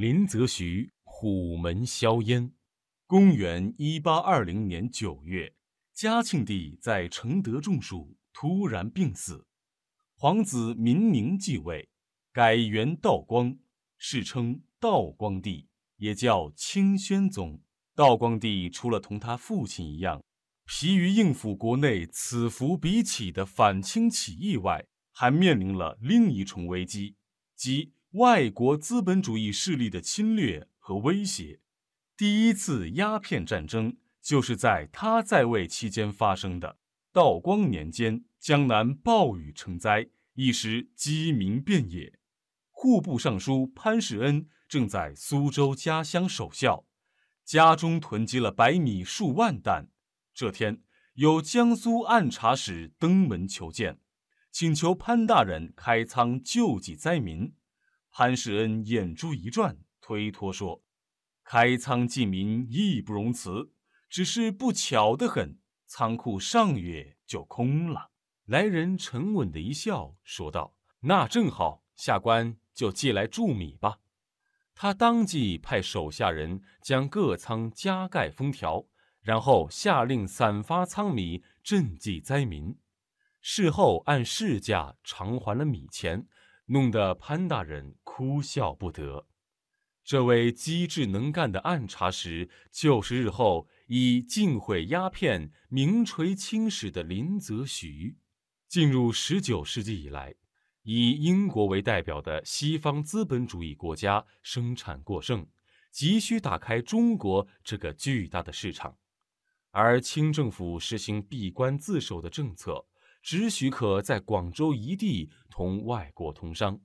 林则徐虎门销烟。公元一八二零年九月，嘉庆帝在承德中暑，突然病死。皇子民宁继位，改元道光，世称道光帝，也叫清宣宗。道光帝除了同他父亲一样，疲于应付国内此伏彼起的反清起义外，还面临了另一重危机，即外国资本主义势力的侵略和威胁。第一次鸦片战争就是在他在位期间发生的。道光年间，江南暴雨成灾，一时饥民遍野。户部尚书潘世恩正在苏州家乡守孝，家中囤积了白米数万担。这天，有江苏按察使登门求见，请求潘大人开仓救济灾民。潘世恩眼珠一转，推脱说。开仓济民义不容辞，只是不巧得很，仓库上月就空了。来人沉稳的一笑，说道：“那正好，下官就借来助米吧。”他当即派手下人将各仓加盖封条，然后下令散发仓米赈济灾民。事后按市价偿还了米钱，弄得潘大人哭笑不得。这位机智能干的暗查使，就是日后以禁毁鸦片名垂青史的林则徐。进入十九世纪以来，以英国为代表的西方资本主义国家生产过剩，急需打开中国这个巨大的市场，而清政府实行闭关自守的政策，只许可在广州一地同外国通商。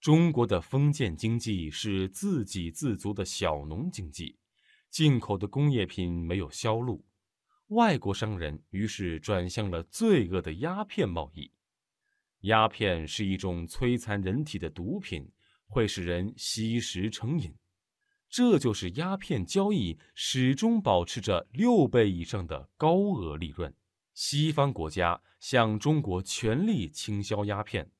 中国的封建经济是自给自足的小农经济，进口的工业品没有销路，外国商人于是转向了罪恶的鸦片贸易。鸦片是一种摧残人体的毒品，会使人吸食成瘾，这就是鸦片交易始终保持着六倍以上的高额利润。西方国家向中国全力倾销鸦片。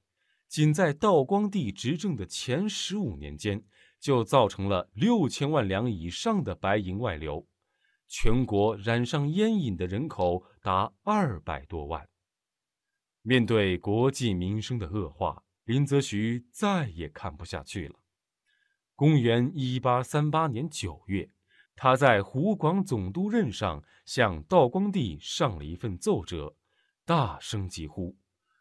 仅在道光帝执政的前十五年间，就造成了六千万两以上的白银外流，全国染上烟瘾的人口达二百多万。面对国计民生的恶化，林则徐再也看不下去了。公元一八三八年九月，他在湖广总督任上向道光帝上了一份奏折，大声疾呼。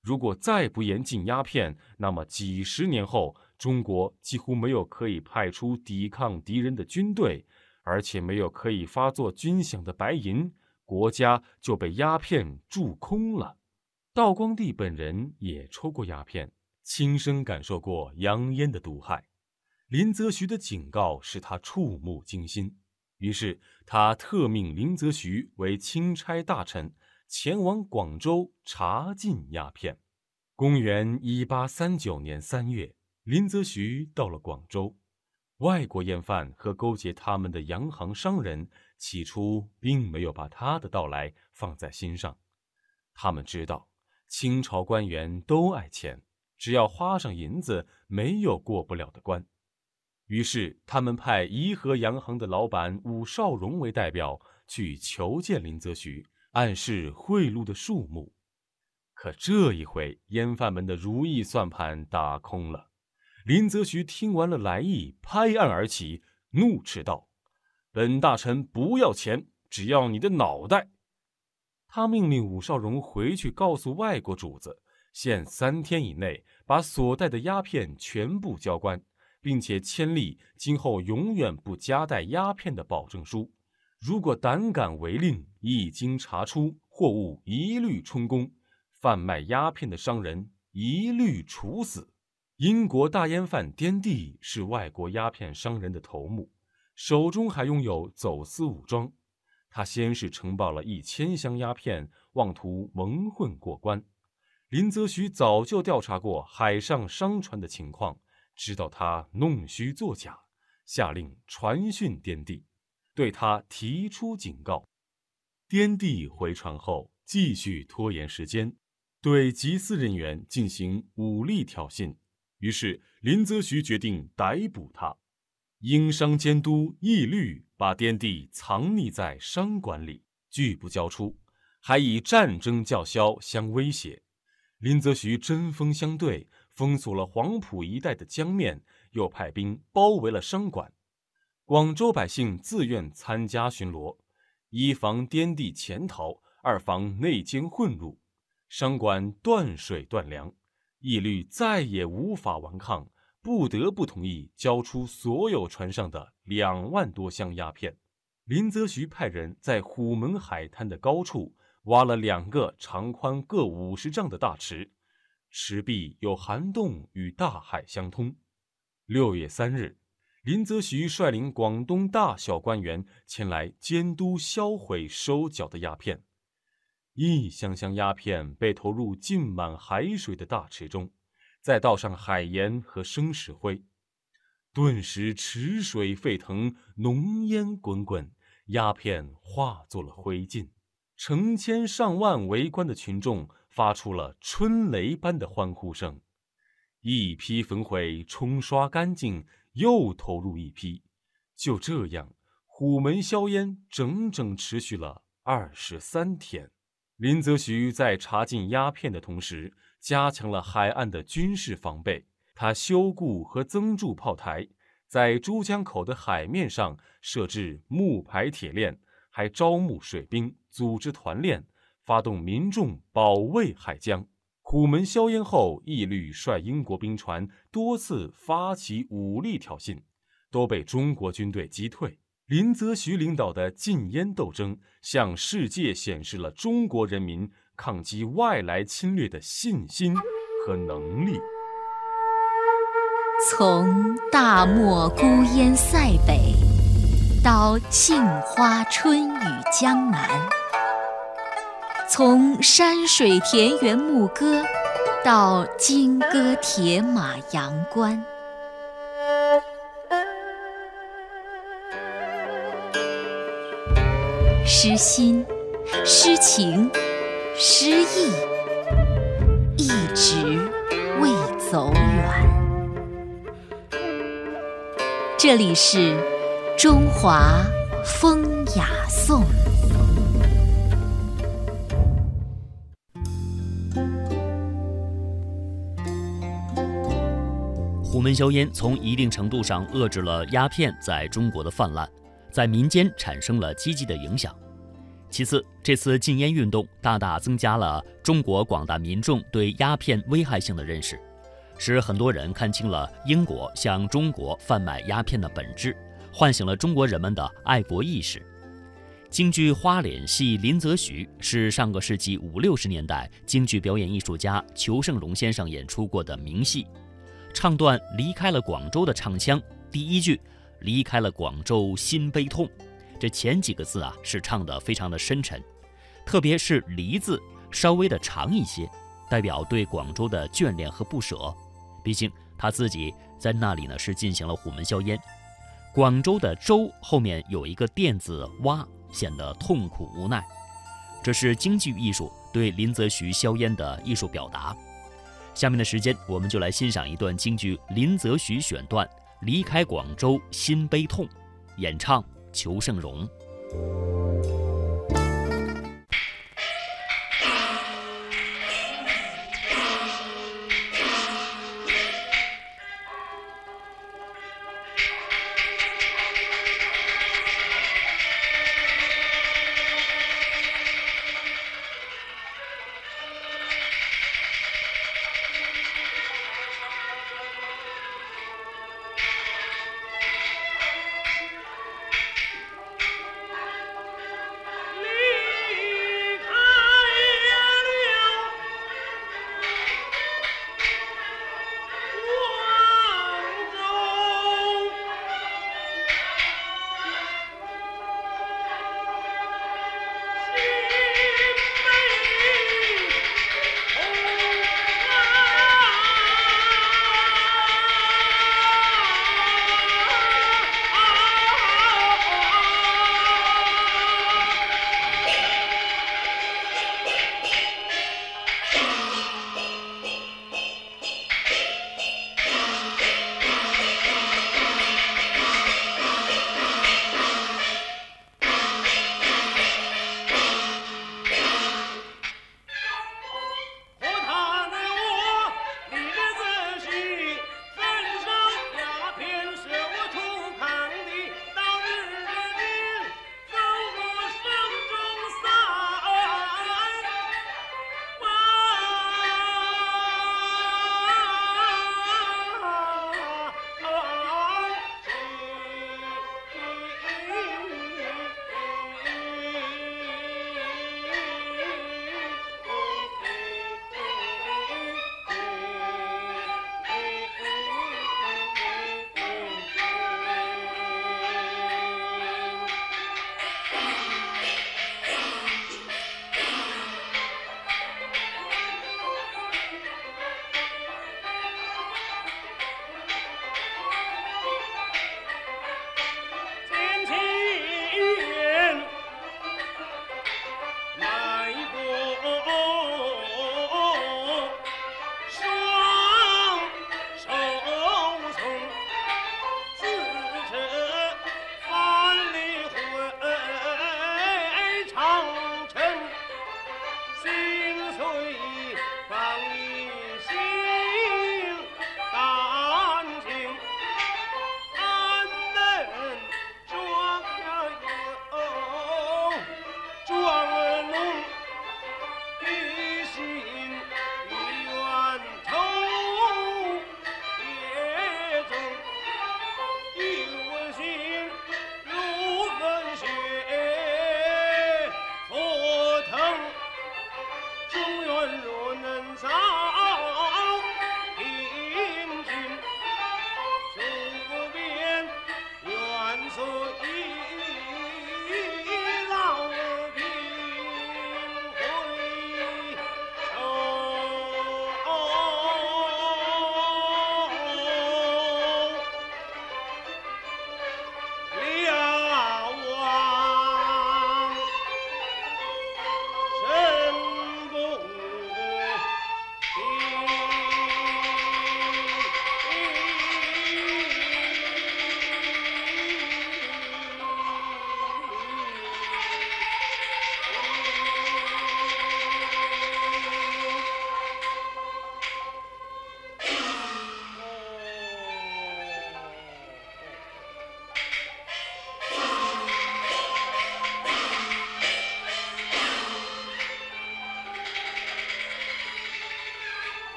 如果再不严禁鸦片，那么几十年后，中国几乎没有可以派出抵抗敌人的军队，而且没有可以发作军饷的白银，国家就被鸦片蛀空了。道光帝本人也抽过鸦片，亲身感受过洋烟的毒害。林则徐的警告使他触目惊心，于是他特命林则徐为钦差大臣。前往广州查禁鸦片。公元一八三九年三月，林则徐到了广州。外国烟贩和勾结他们的洋行商人起初并没有把他的到来放在心上。他们知道清朝官员都爱钱，只要花上银子，没有过不了的关。于是，他们派颐和洋行的老板武少荣为代表去求见林则徐。暗示贿赂的数目，可这一回烟贩们的如意算盘打空了。林则徐听完了来意，拍案而起，怒斥道：“本大臣不要钱，只要你的脑袋！”他命令武少荣回去告诉外国主子，限三天以内把所带的鸦片全部交关，并且签立今后永远不夹带鸦片的保证书。如果胆敢违令，一经查出，货物一律充公；贩卖鸦片的商人一律处死。英国大烟贩颠地是外国鸦片商人的头目，手中还拥有走私武装。他先是承包了一千箱鸦片，妄图蒙混过关。林则徐早就调查过海上商船的情况，知道他弄虚作假，下令传讯滇地。对他提出警告，滇地回传后继续拖延时间，对缉私人员进行武力挑衅。于是林则徐决定逮捕他。英商监督义律把滇地藏匿在商馆里，拒不交出，还以战争叫嚣相威胁。林则徐针锋相对，封锁了黄埔一带的江面，又派兵包围了商馆。广州百姓自愿参加巡逻，一防滇地潜逃，二防内奸混入。商馆断水断粮，义律再也无法顽抗，不得不同意交出所有船上的两万多箱鸦片。林则徐派人在虎门海滩的高处。挖了两个长宽各五十丈的大池，石壁有涵洞与大海相通。六月三日，林则徐率领广东大小官员前来监督销毁收缴的鸦片，一箱箱鸦片被投入浸满海水的大池中，再倒上海盐和生石灰，顿时池水沸腾，浓烟滚滚，鸦片化作了灰烬。成千上万围观的群众发出了春雷般的欢呼声，一批焚毁冲刷干净，又投入一批，就这样，虎门硝烟整整持续了二十三天。林则徐在查禁鸦片的同时，加强了海岸的军事防备。他修固和增筑炮台，在珠江口的海面上设置木排铁链。还招募水兵，组织团练，发动民众保卫海疆。虎门硝烟后，义律率英国兵船多次发起武力挑衅，都被中国军队击退。林则徐领导的禁烟斗争，向世界显示了中国人民抗击外来侵略的信心和能力。从大漠孤烟塞北。到杏花春雨江南，从山水田园牧歌到金戈铁马阳关，诗心、诗情、诗意，一直未走远。这里是。中华风雅颂。虎门销烟从一定程度上遏制了鸦片在中国的泛滥，在民间产生了积极的影响。其次，这次禁烟运动大大增加了中国广大民众对鸦片危害性的认识，使很多人看清了英国向中国贩卖鸦片的本质。唤醒了中国人们的爱国意识。京剧花脸戏《林则徐》是上个世纪五六十年代京剧表演艺术家裘盛戎先生演出过的名戏。唱段离开了广州的唱腔，第一句“离开了广州心悲痛”，这前几个字啊是唱的非常的深沉，特别是“离”字稍微的长一些，代表对广州的眷恋和不舍。毕竟他自己在那里呢是进行了虎门销烟。广州的州后面有一个垫子洼，显得痛苦无奈。这是京剧艺术对林则徐硝烟的艺术表达。下面的时间，我们就来欣赏一段京剧林则徐选段《离开广州心悲痛》，演唱裘盛戎。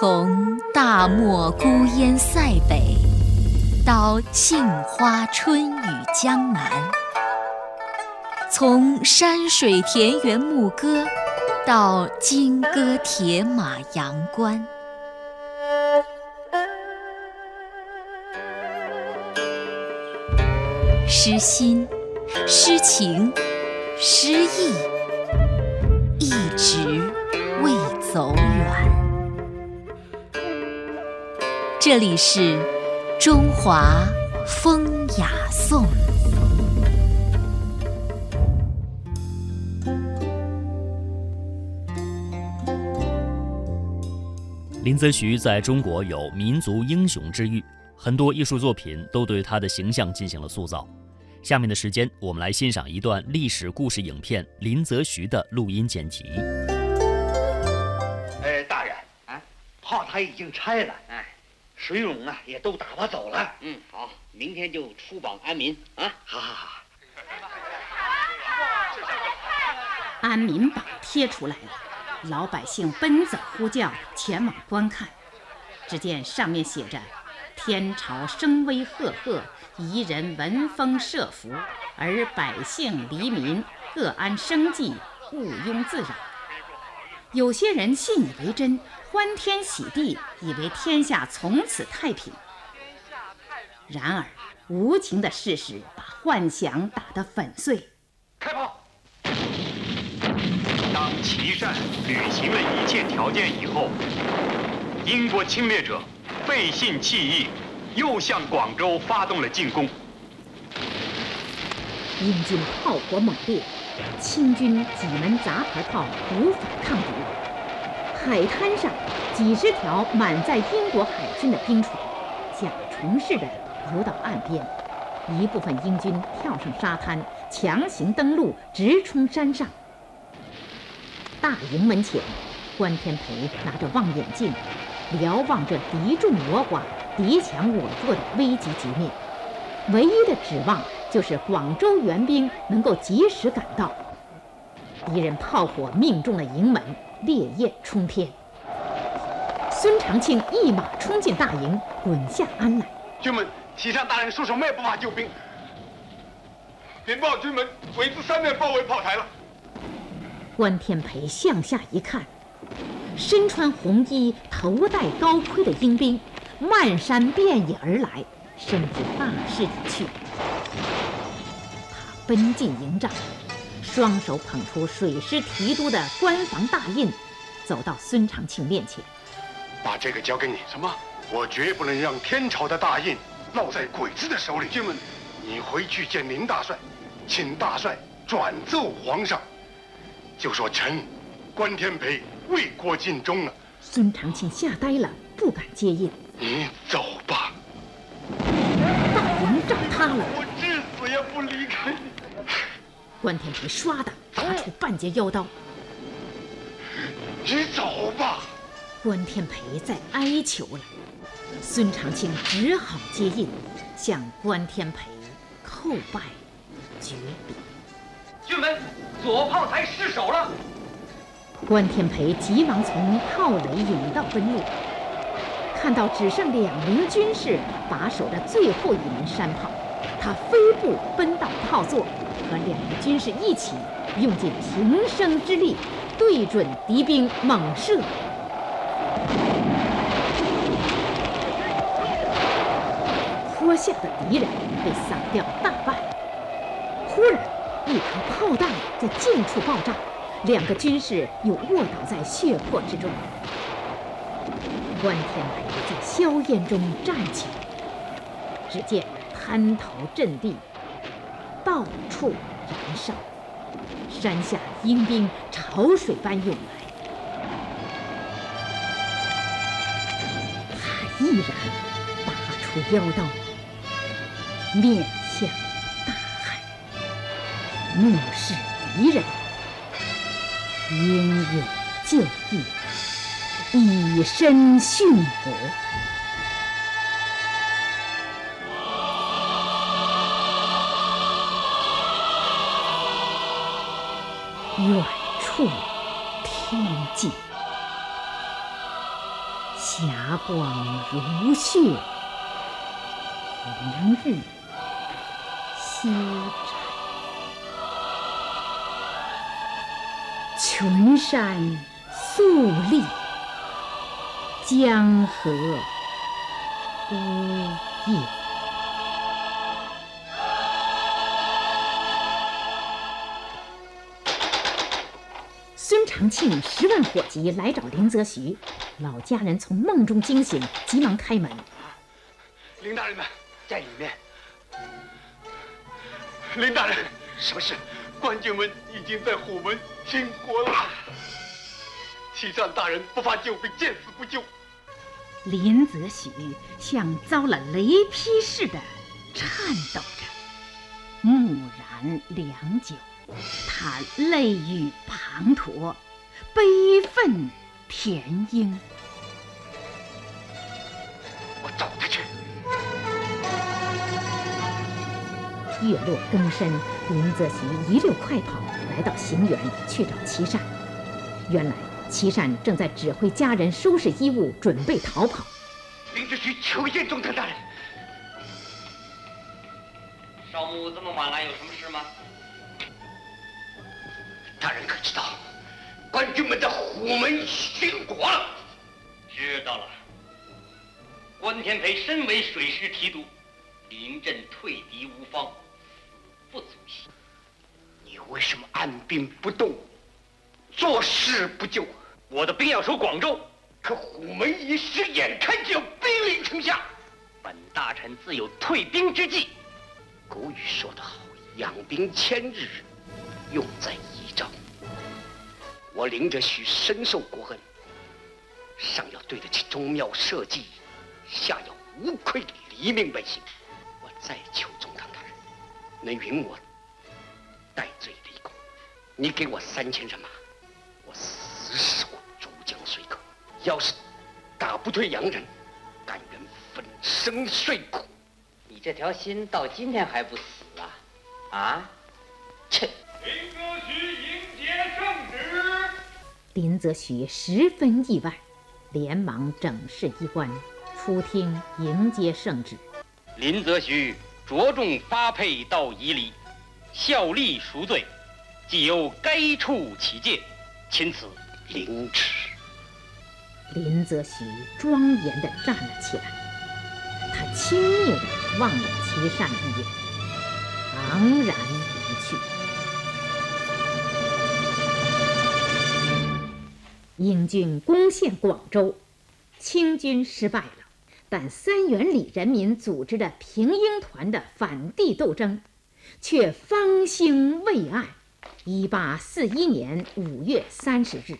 从大漠孤烟塞北，到杏花春雨江南；从山水田园牧歌，到金戈铁马阳关。诗心、诗情、诗意，一直未走这里是中华风雅颂。林则徐在中国有民族英雄之誉，很多艺术作品都对他的形象进行了塑造。下面的时间，我们来欣赏一段历史故事影片《林则徐》的录音剪辑。哎，大人，啊，炮台已经拆了，哎，水勇啊也都打发走了。嗯，好，明天就出榜安民啊！好好好。安民榜贴出来了，老百姓奔走呼叫，前往观看。只见上面写着：“天朝声威赫赫。”夷人闻风设伏，而百姓黎民各安生计，毋庸自扰。有些人信以为真，欢天喜地，以为天下从此太平。然而，无情的事实把幻想打得粉碎。开炮！当琦善履行了一切条件以后，英国侵略者背信弃义。又向广州发动了进攻。英军炮火猛烈，清军几门杂牌炮无法抗敌。海滩上，几十条满载英国海军的兵船，甲虫似的游到岸边。一部分英军跳上沙滩，强行登陆，直冲山上。大营门前，关天培拿着望远镜，瞭望着敌众我寡。敌强我弱的危急局面，唯一的指望就是广州援兵能够及时赶到。敌人炮火命中了营门，烈焰冲天。孙长庆一马冲进大营，滚下鞍来。军门，启上大人束手没办法救兵。禀报军门，鬼子三面包围炮台了。关天培向下一看，身穿红衣、头戴高盔的英兵。漫山遍野而来，深知大势已去。他奔进营帐，双手捧出水师提督的官房大印，走到孙长庆面前，把这个交给你。什么？我绝不能让天朝的大印落在鬼子的手里。军们，你回去见林大帅，请大帅转奏皇上，就说臣关天培为国尽忠了。孙长庆吓呆了，不敢接印。你走吧，大营帐塌了，我至死也不离开你。关天培唰的拔出半截腰刀，你走吧。关天培在哀求了，孙长青只好接应，向关天培叩拜绝笔。军门，左炮台失守了。关天培急忙从炮垒引到分路。看到只剩两名军士把守着最后一门山炮，他飞步奔到炮座，和两个军士一起用尽平生之力，对准敌兵猛射。坡下的敌人被扫掉大半。忽然，一颗炮弹在近处爆炸，两个军士又卧倒在血泊之中。关天培在硝烟中站起，只见滩头阵地到处燃烧，山下阴兵潮水般涌来，他毅然拔出腰刀，面向大海，目视敌人，英勇就义。以身殉国，远处天际，霞光如血，明日西山，群山肃立，江河呜咽。长庆十万火急来找林则徐，老家人从梦中惊醒，急忙开门。林大人呢？在里面。林大人，什么事？官军们已经在虎门停火了。启善大人不发救兵，见死不救。林则徐像遭了雷劈似的颤抖着，木然良久。他泪雨滂沱，悲愤填膺。我找他去。月落更深，林则徐一溜快跑，来到行辕去找琦善。原来琦善正在指挥家人收拾衣物，准备逃跑。林则徐求见中堂大人。少母这么晚来，有什么事吗？大人可知道，官军们在虎门巡国了？知道了。关天培身为水师提督，临阵退敌无方，不足惜。你为什么按兵不动，坐视不救？我的兵要守广州，可虎门一失，眼看就要兵临城下。本大臣自有退兵之计。古语说得好，养兵千日，用在一朝。我林则徐深受国恩，上要对得起宗庙社稷，下要无愧黎民百姓。我再求中堂大人，能允我戴罪立功。你给我三千人马，我死守珠江水口。要是打不退洋人，甘愿粉身碎骨。你这条心到今天还不死啊？啊？切！林则徐十分意外，连忙整饰衣冠，出厅迎接圣旨。林则徐着重发配到夷离，效力赎罪，即由该处起戒，钦此凌迟。林则徐庄严地站了起来，他轻蔑地望了齐善一眼，昂然英军攻陷广州，清军失败了，但三元里人民组织的平英团的反帝斗争，却方兴未艾。一八四一年五月三十日，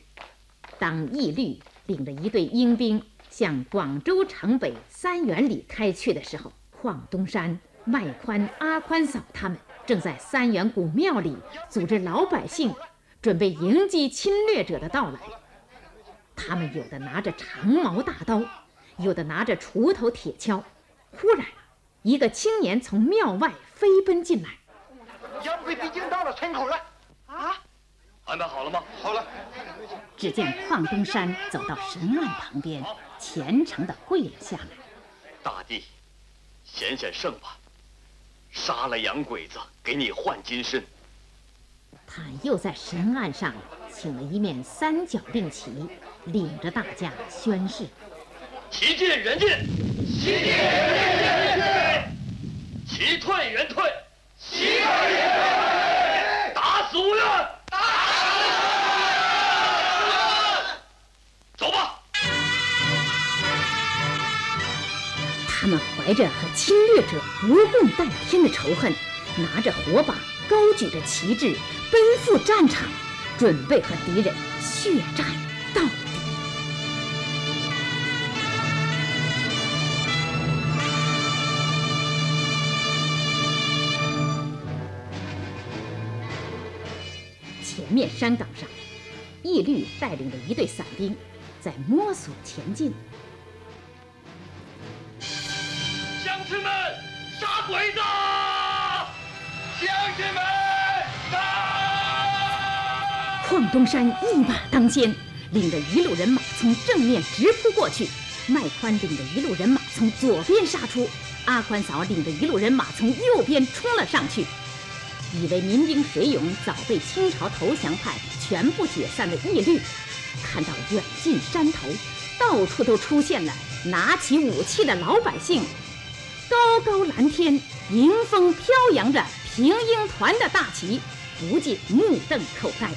当义律领着一队英兵向广州城北三元里开去的时候，邝东山、麦宽、阿宽嫂他们正在三元古庙里组织老百姓，准备迎击侵略者的到来。他们有的拿着长矛大刀，有的拿着锄头铁锹。忽然，一个青年从庙外飞奔进来。杨贵已经到了村口了。啊？安排好了吗？好了。只见邝东山走到神案旁边，虔诚地跪了下来。大帝，显显圣吧，杀了洋鬼子，给你换金身。他又在神案上请了一面三角令旗。领着大家宣誓：旗进人进，旗进人进，旗退人退，旗退人退，打死无怨，打死无怨。走吧。他们怀着和侵略者不共戴天的仇恨，拿着火把，高举着旗帜，奔赴战场，准备和敌人血战到底。前面山岗上，义律带领着一队散兵在摸索前进。乡亲们，杀鬼子！杀！邝东山一马当先，领着一路人马从正面直扑过去，麦宽领着一路人马从左边杀出，阿宽嫂领着一路人马从右边冲了上去。以为民兵水勇早被清朝投降派全部解散的义律，看到远近山头，到处都出现了拿起武器的老百姓，高高蓝天，迎风飘扬着平英团的大旗，不禁目瞪口呆。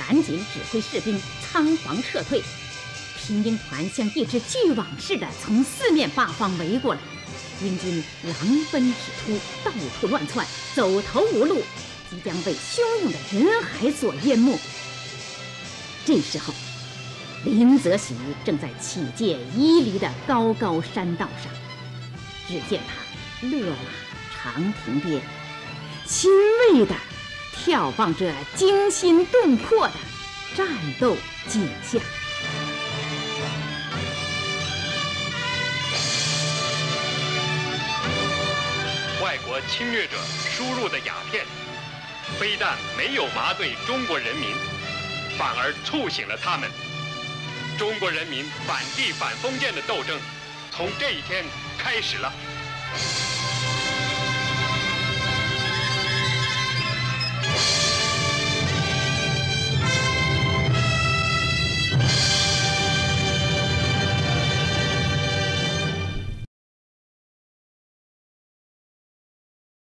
赶紧指挥士兵仓皇撤退，平英团像一只巨网似的从四面八方围过来。英军狼奔直出，到处乱窜，走投无路，即将被汹涌的人海所淹没。这时候，林则徐正在起界伊犁的高高山道上，只见他勒马长亭边，欣慰的眺望着惊心动魄的战斗景象。外国侵略者输入的鸦片，非但没有麻醉中国人民，反而促醒了他们。中国人民反帝反封建的斗争，从这一天开始了。